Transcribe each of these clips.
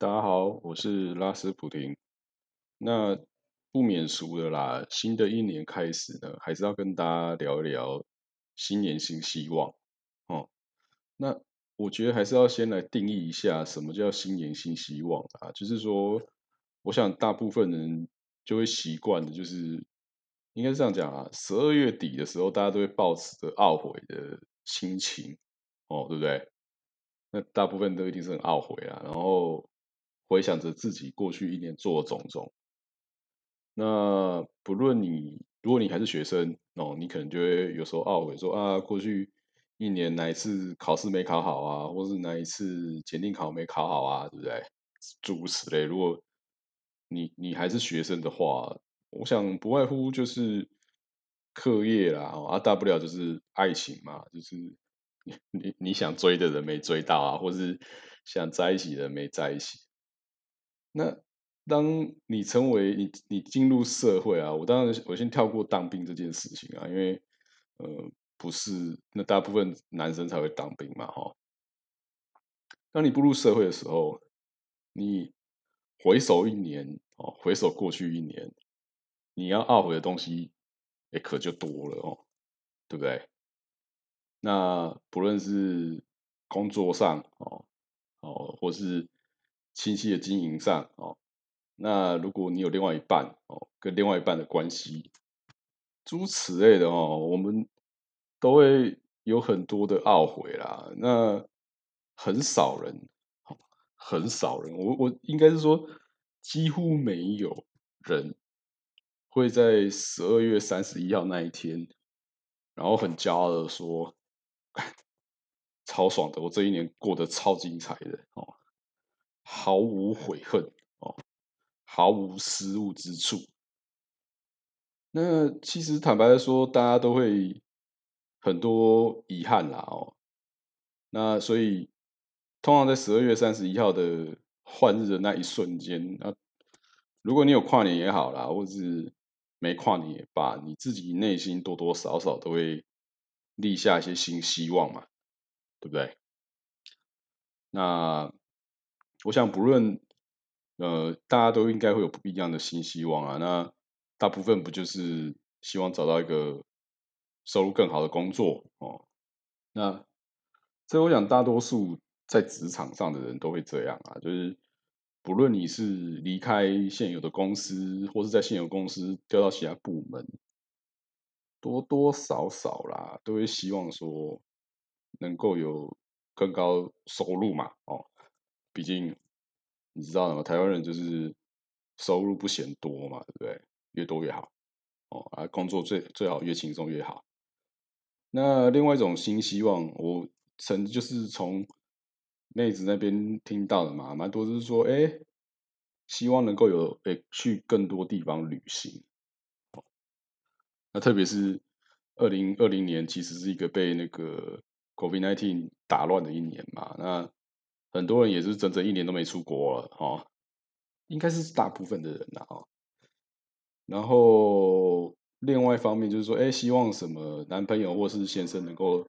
大家好，我是拉斯普廷。那不免俗的啦，新的一年开始呢，还是要跟大家聊一聊新年新希望哦。那我觉得还是要先来定义一下什么叫新年新希望啊，就是说，我想大部分人就会习惯的，就是应该是这样讲啊，十二月底的时候，大家都会抱持着懊悔的心情哦，对不对？那大部分都一定是很懊悔啊，然后回想着自己过去一年做的种种。那不论你，如果你还是学生哦，你可能就会有时候懊悔说啊，过去一年哪一次考试没考好啊，或是哪一次检定考没考好啊，对不对？诸如此类。如果你你还是学生的话，我想不外乎就是课业啦，啊，大不了就是爱情嘛，就是你你你想追的人没追到啊，或是想在一起的人没在一起。那当你成为你你进入社会啊，我当然我先跳过当兵这件事情啊，因为呃不是那大部分男生才会当兵嘛，哈。当你步入社会的时候，你回首一年哦，回首过去一年，你要懊悔的东西，也可就多了哦，对不对？那不论是工作上哦哦，或是清晰的经营上哦，那如果你有另外一半哦，跟另外一半的关系，诸此类的哦，我们都会有很多的懊悔啦。那很少人，很少人，我我应该是说，几乎没有人会在十二月三十一号那一天，然后很骄傲的说。超爽的，我这一年过得超精彩的哦，毫无悔恨哦，毫无失误之处。那其实坦白的说，大家都会很多遗憾啦哦。那所以通常在十二月三十一号的换日的那一瞬间，那如果你有跨年也好啦，或是没跨年也罢，你自己内心多多少少都会立下一些新希望嘛。对不对？那我想，不论呃，大家都应该会有不一样的新希望啊。那大部分不就是希望找到一个收入更好的工作哦？那这我想，大多数在职场上的人都会这样啊。就是不论你是离开现有的公司，或是在现有公司调到其他部门，多多少少啦，都会希望说。能够有更高收入嘛？哦，毕竟你知道吗？台湾人就是收入不嫌多嘛，对不对？越多越好哦，啊，工作最最好越轻松越好。那另外一种新希望，我曾就是从妹子那边听到的嘛，蛮多就是说，哎，希望能够有诶去更多地方旅行。那特别是二零二零年，其实是一个被那个。COVID-19 打乱的一年嘛，那很多人也是整整一年都没出国了哦，应该是大部分的人呐哦。然后另外一方面就是说，哎，希望什么男朋友或是先生能够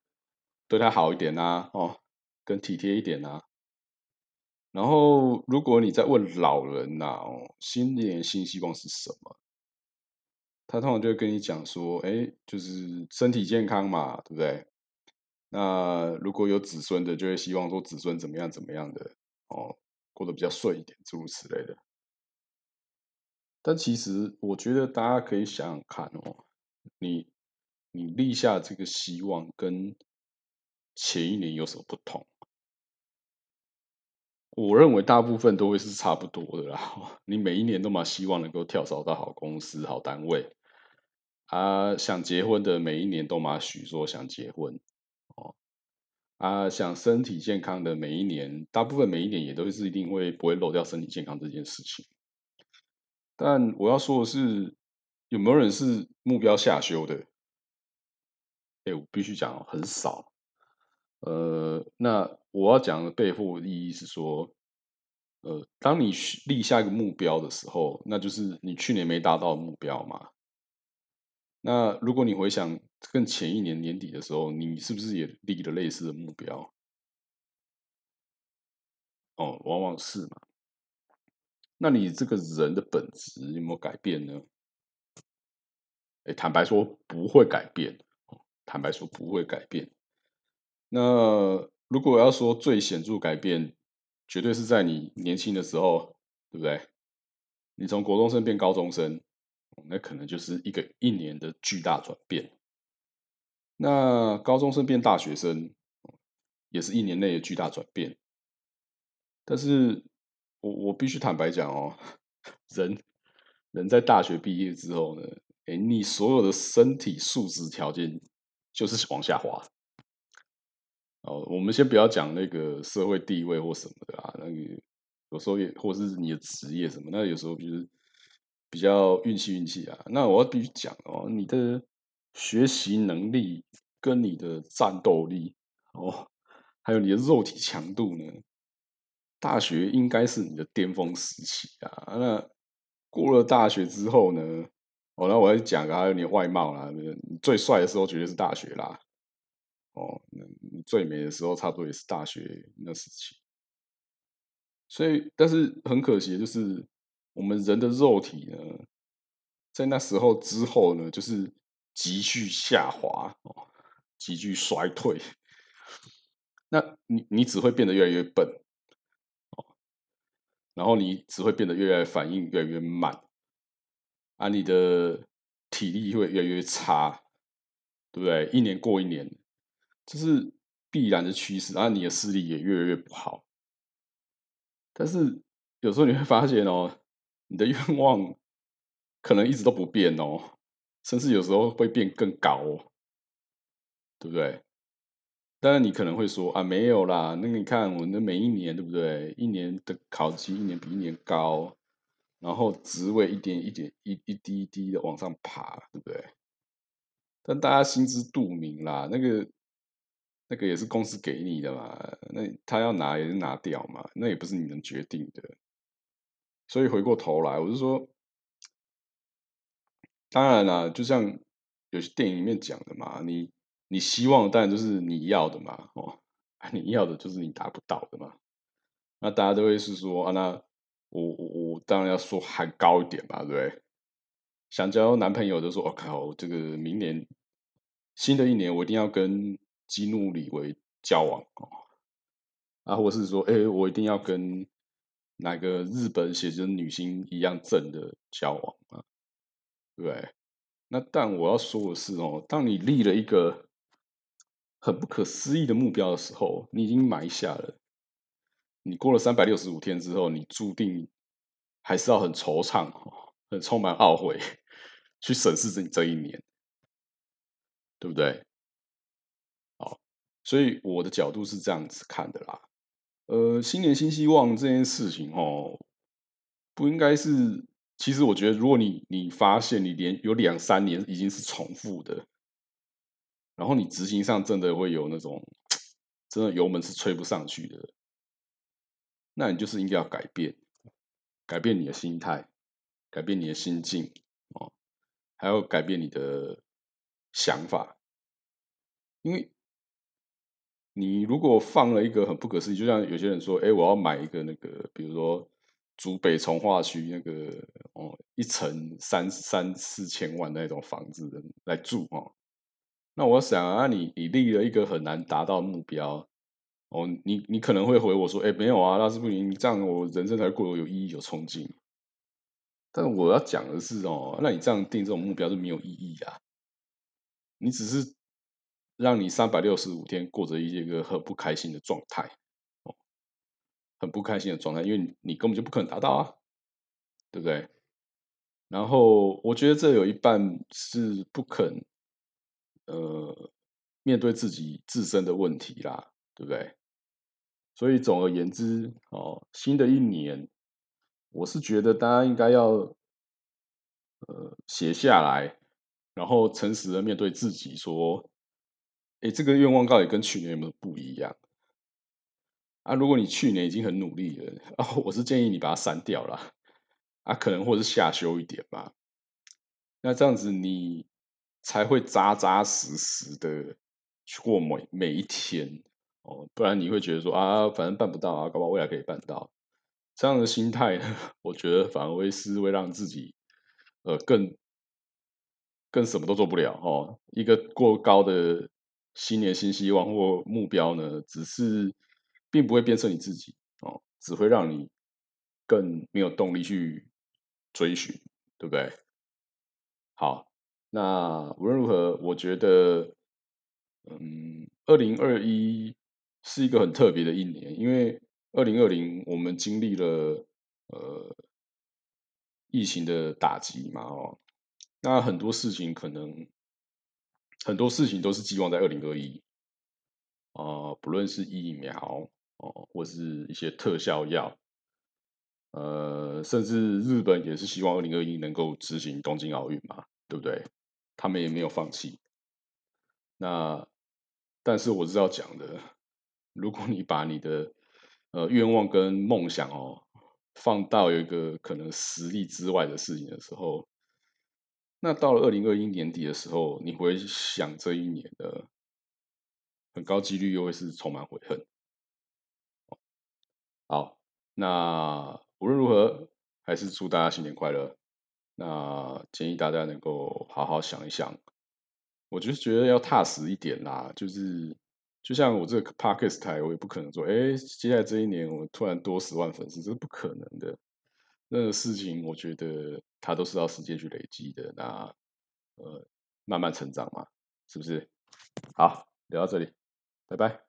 对他好一点呐，哦，更体贴一点呐。然后如果你在问老人呐，哦，新年新希望是什么？他通常就会跟你讲说，哎，就是身体健康嘛，对不对？那如果有子孙的，就会希望说子孙怎么样怎么样的哦，过得比较顺一点，诸如此类的。但其实我觉得大家可以想想看哦，你你立下这个希望跟前一年有什么不同？我认为大部分都会是差不多的啦。你每一年都蛮希望能够跳槽到好公司、好单位啊，想结婚的每一年都蛮许说想结婚。啊，想身体健康的每一年，大部分每一年也都是一定会不会漏掉身体健康这件事情。但我要说的是，有没有人是目标下修的？哎，我必须讲很少。呃，那我要讲的背后意义是说，呃，当你立下一个目标的时候，那就是你去年没达到目标嘛。那如果你回想更前一年年底的时候，你是不是也立了类似的目标？哦，往往是嘛。那你这个人的本质有没有改变呢？哎，坦白说不会改变。坦白说不会改变。那如果要说最显著改变，绝对是在你年轻的时候，对不对？你从国中生变高中生，那可能就是一个一年的巨大转变。那高中生变大学生，也是一年内的巨大转变。但是我我必须坦白讲哦，人人在大学毕业之后呢，哎，你所有的身体素质条件就是往下滑。哦，我们先不要讲那个社会地位或什么的啊，那个有时候也或是你的职业什么，那有时候就是比较运气运气啊。那我要必须讲哦，你的学习能力跟你的战斗力哦，还有你的肉体强度呢，大学应该是你的巅峰时期啊。那过了大学之后呢，哦，那我要讲还有你外貌啦，你最帅的时候绝对是大学啦。哦，那你最美的时候差不多也是大学那时期，所以，但是很可惜，就是我们人的肉体呢，在那时候之后呢，就是急剧下滑哦，急剧衰退。那你你只会变得越来越笨哦，然后你只会变得越来越反应越来越慢，啊，你的体力会越来越差，对不对？一年过一年。这是必然的趋势，然后你的视力也越来越不好。但是有时候你会发现哦，你的愿望可能一直都不变哦，甚至有时候会变更高，哦，对不对？当然你可能会说啊，没有啦，那你看我的每一年，对不对？一年的考级一年比一年高，然后职位一点一点一一滴一滴的往上爬，对不对？但大家心知肚明啦，那个。那个也是公司给你的嘛，那他要拿也是拿掉嘛，那也不是你能决定的。所以回过头来，我是说，当然啦，就像有些电影里面讲的嘛，你你希望当然就是你要的嘛，哦，你要的就是你达不到的嘛。那大家都会是说啊，那我我我当然要说还高一点吧，对不对？想交男朋友就说，我靠，这个明年新的一年我一定要跟。基努里维交往哦，啊，或是说，哎，我一定要跟哪个日本写真女星一样正的交往啊？对，那但我要说的是哦，当你立了一个很不可思议的目标的时候，你已经埋下了。你过了三百六十五天之后，你注定还是要很惆怅、很充满懊悔去审视你这一年，对不对？好所以我的角度是这样子看的啦，呃，新年新希望这件事情哦，不应该是。其实我觉得，如果你你发现你连有两三年已经是重复的，然后你执行上真的会有那种真的油门是吹不上去的，那你就是应该要改变，改变你的心态，改变你的心境哦，还要改变你的想法，因为。你如果放了一个很不可思议，就像有些人说，哎，我要买一个那个，比如说，竹北从化区那个哦，一层三三四千万那种房子来住哦。那我想啊，你你立了一个很难达到目标哦，你你可能会回我说，哎，没有啊，那是不行，这样我人生才过得有意义、有冲劲。但我要讲的是哦，那你这样定这种目标是没有意义啊，你只是。让你三百六十五天过着一个很不开心的状态，很不开心的状态，因为你你根本就不可能达到啊，对不对？然后我觉得这有一半是不肯，呃，面对自己自身的问题啦，对不对？所以总而言之，哦，新的一年，我是觉得大家应该要，呃，写下来，然后诚实的面对自己，说。哎，这个愿望到底跟去年有没有不一样？啊，如果你去年已经很努力了，啊，我是建议你把它删掉了，啊，可能或是下修一点吧。那这样子你才会扎扎实实的去过每每一天哦，不然你会觉得说啊，反正办不到啊，搞不好未来可以办到。这样的心态，我觉得反而会是会让自己呃更更什么都做不了哦。一个过高的新年新希望或目标呢，只是并不会变成你自己哦，只会让你更没有动力去追寻，对不对？好，那无论如何，我觉得，嗯，二零二一是一个很特别的一年，因为二零二零我们经历了呃疫情的打击嘛，哦，那很多事情可能很多事情都是寄望在二零二一，啊，不论是疫苗哦，或是一些特效药。呃，甚至日本也是希望二零二一能够执行东京奥运嘛，对不对？他们也没有放弃。那但是我是要讲的，如果你把你的呃愿望跟梦想哦放到有一个可能实力之外的事情的时候，那到了二零二一年底的时候，你回想这一年的很高几率又会是充满悔恨。好，那。无论如何，还是祝大家新年快乐。那建议大家能够好好想一想，我就是觉得要踏实一点啦。就是就像我这个 Parkes 台，我也不可能说，哎，接下来这一年我突然多十万粉丝，这是不可能的。那个事情，我觉得它都是要时间去累积的。那呃，慢慢成长嘛，是不是？好，聊到这里，拜拜。